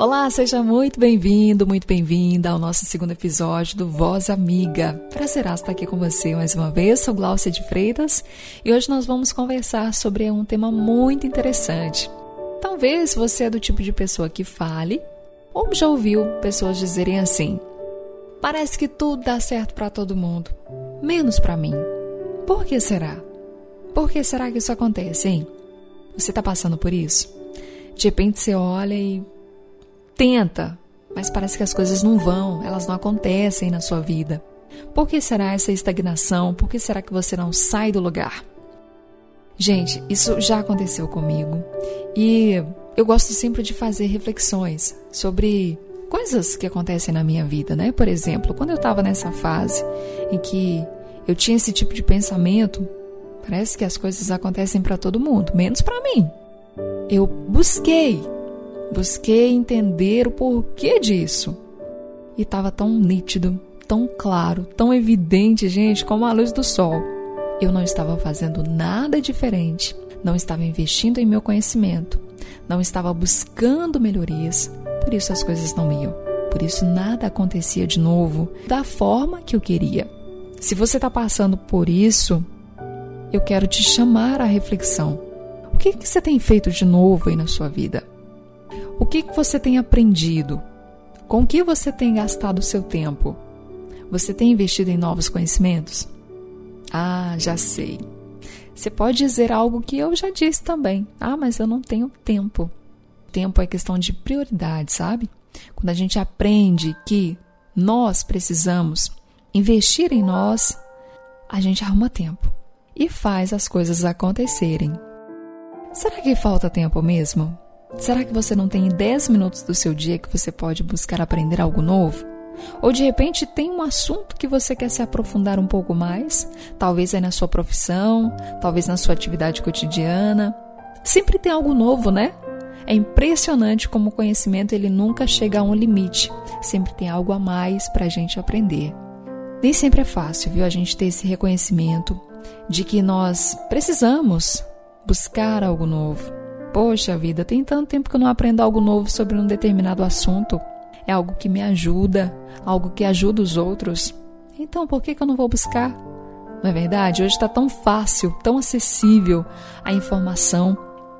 Olá, seja muito bem-vindo, muito bem-vinda ao nosso segundo episódio do Voz Amiga. Prazer estar aqui com você mais uma vez, sou Glaucia de Freitas e hoje nós vamos conversar sobre um tema muito interessante. Talvez você é do tipo de pessoa que fale ou já ouviu pessoas dizerem assim: Parece que tudo dá certo para todo mundo, menos para mim. Por que será? Por que será que isso acontece, hein? Você está passando por isso? De repente você olha e tenta, mas parece que as coisas não vão, elas não acontecem na sua vida. Por que será essa estagnação? Por que será que você não sai do lugar? Gente, isso já aconteceu comigo e eu gosto sempre de fazer reflexões sobre coisas que acontecem na minha vida, né? Por exemplo, quando eu estava nessa fase em que eu tinha esse tipo de pensamento, parece que as coisas acontecem para todo mundo, menos para mim. Eu busquei Busquei entender o porquê disso. E estava tão nítido, tão claro, tão evidente, gente, como a luz do sol. Eu não estava fazendo nada diferente, não estava investindo em meu conhecimento, não estava buscando melhorias, por isso as coisas não iam. Por isso nada acontecia de novo da forma que eu queria. Se você está passando por isso, eu quero te chamar à reflexão. O que, que você tem feito de novo aí na sua vida? Que você tem aprendido? Com que você tem gastado o seu tempo? Você tem investido em novos conhecimentos? Ah, já sei. Você pode dizer algo que eu já disse também. Ah, mas eu não tenho tempo. Tempo é questão de prioridade, sabe? Quando a gente aprende que nós precisamos investir em nós, a gente arruma tempo e faz as coisas acontecerem. Será que falta tempo mesmo? Será que você não tem 10 minutos do seu dia que você pode buscar aprender algo novo? Ou de repente tem um assunto que você quer se aprofundar um pouco mais? Talvez é na sua profissão, talvez na sua atividade cotidiana. Sempre tem algo novo, né? É impressionante como o conhecimento ele nunca chega a um limite. Sempre tem algo a mais para a gente aprender. Nem sempre é fácil, viu, a gente ter esse reconhecimento de que nós precisamos buscar algo novo. Poxa vida, tem tanto tempo que eu não aprendo algo novo sobre um determinado assunto. É algo que me ajuda, algo que ajuda os outros. Então, por que, que eu não vou buscar? Não é verdade? Hoje está tão fácil, tão acessível a informação.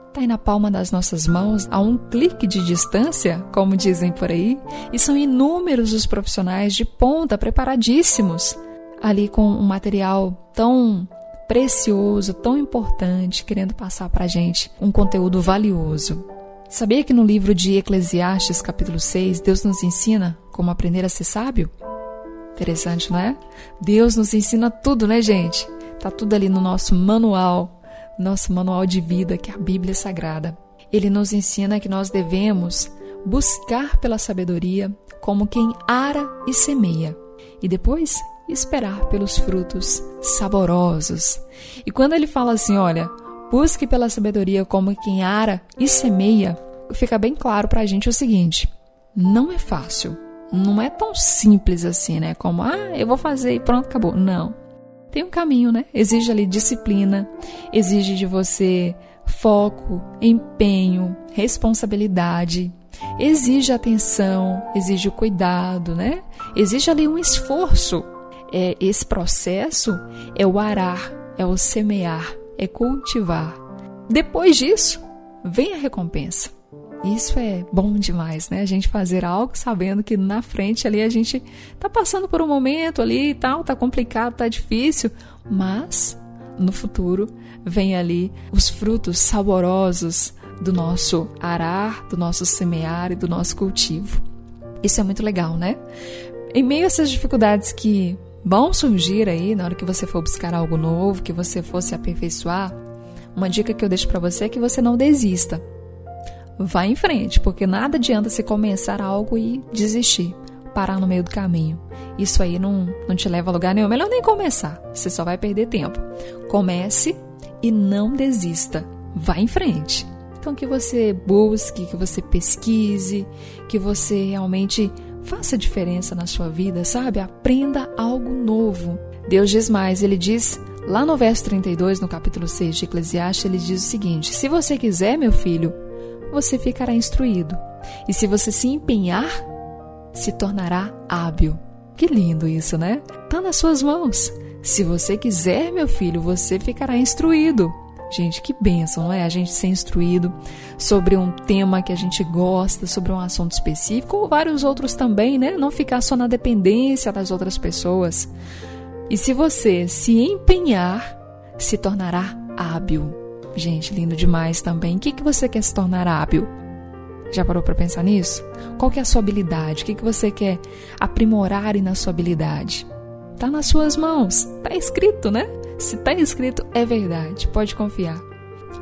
Está aí na palma das nossas mãos, a um clique de distância, como dizem por aí, e são inúmeros os profissionais de ponta preparadíssimos ali com um material tão precioso, tão importante, querendo passar para a gente um conteúdo valioso. Sabia que no livro de Eclesiastes, capítulo 6, Deus nos ensina como aprender a ser sábio? Interessante, não é? Deus nos ensina tudo, né, gente? Tá tudo ali no nosso manual, nosso manual de vida, que é a Bíblia Sagrada. Ele nos ensina que nós devemos buscar pela sabedoria como quem ara e semeia, e depois esperar pelos frutos saborosos. E quando ele fala assim, olha, busque pela sabedoria como quem ara e semeia, fica bem claro para a gente o seguinte: não é fácil, não é tão simples assim, né? Como, ah, eu vou fazer e pronto, acabou. Não. Tem um caminho, né? Exige ali disciplina, exige de você foco, empenho, responsabilidade, exige atenção, exige cuidado, né? Exige ali um esforço é, esse processo é o arar, é o semear, é cultivar. Depois disso, vem a recompensa. Isso é bom demais, né? A gente fazer algo sabendo que na frente ali a gente tá passando por um momento ali e tal, tá complicado, tá difícil, mas no futuro vem ali os frutos saborosos do nosso arar, do nosso semear e do nosso cultivo. Isso é muito legal, né? Em meio a essas dificuldades que vão surgir aí na hora que você for buscar algo novo, que você for se aperfeiçoar, uma dica que eu deixo para você é que você não desista. Vá em frente, porque nada adianta você começar algo e desistir, parar no meio do caminho. Isso aí não, não te leva a lugar nenhum. Melhor nem começar, você só vai perder tempo. Comece e não desista. Vá em frente. Então, que você busque, que você pesquise, que você realmente Faça diferença na sua vida, sabe? Aprenda algo novo. Deus diz mais, ele diz lá no verso 32, no capítulo 6 de Eclesiastes, ele diz o seguinte: Se você quiser, meu filho, você ficará instruído. E se você se empenhar, se tornará hábil. Que lindo isso, né? Tá nas suas mãos. Se você quiser, meu filho, você ficará instruído. Gente, que bênção, não é? A gente ser instruído sobre um tema que a gente gosta, sobre um assunto específico, ou vários outros também, né? Não ficar só na dependência das outras pessoas. E se você se empenhar, se tornará hábil. Gente, lindo demais também. O que, que você quer se tornar hábil? Já parou para pensar nisso? Qual que é a sua habilidade? O que, que você quer aprimorar na sua habilidade? Tá nas suas mãos. Tá escrito, né? Se tá escrito, é verdade. Pode confiar.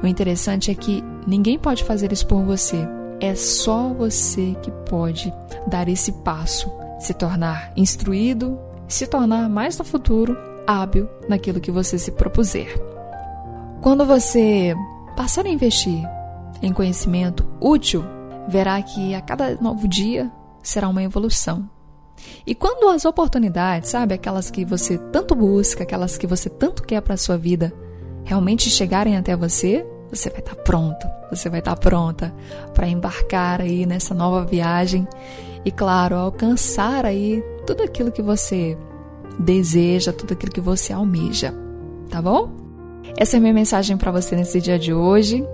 O interessante é que ninguém pode fazer isso por você. É só você que pode dar esse passo, se tornar instruído, se tornar mais no futuro hábil naquilo que você se propuser. Quando você passar a investir em conhecimento útil, verá que a cada novo dia será uma evolução. E quando as oportunidades, sabe, aquelas que você tanto busca, aquelas que você tanto quer para a sua vida, realmente chegarem até você, você vai estar tá pronto, você vai estar tá pronta para embarcar aí nessa nova viagem e, claro, alcançar aí tudo aquilo que você deseja, tudo aquilo que você almeja, tá bom? Essa é minha mensagem para você nesse dia de hoje.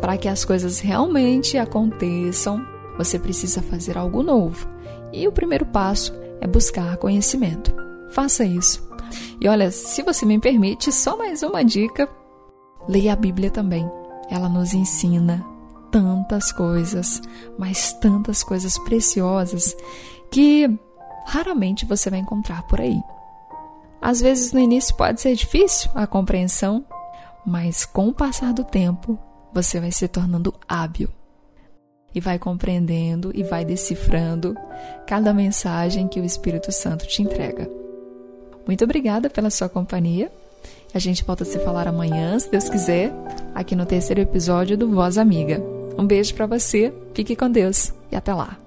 Para que as coisas realmente aconteçam, você precisa fazer algo novo. E o primeiro passo é buscar conhecimento. Faça isso. E olha, se você me permite, só mais uma dica: leia a Bíblia também. Ela nos ensina tantas coisas, mas tantas coisas preciosas que raramente você vai encontrar por aí. Às vezes no início pode ser difícil a compreensão, mas com o passar do tempo você vai se tornando hábil e vai compreendendo e vai decifrando cada mensagem que o Espírito Santo te entrega. Muito obrigada pela sua companhia. A gente volta a se falar amanhã, se Deus quiser, aqui no terceiro episódio do Voz Amiga. Um beijo para você, fique com Deus e até lá.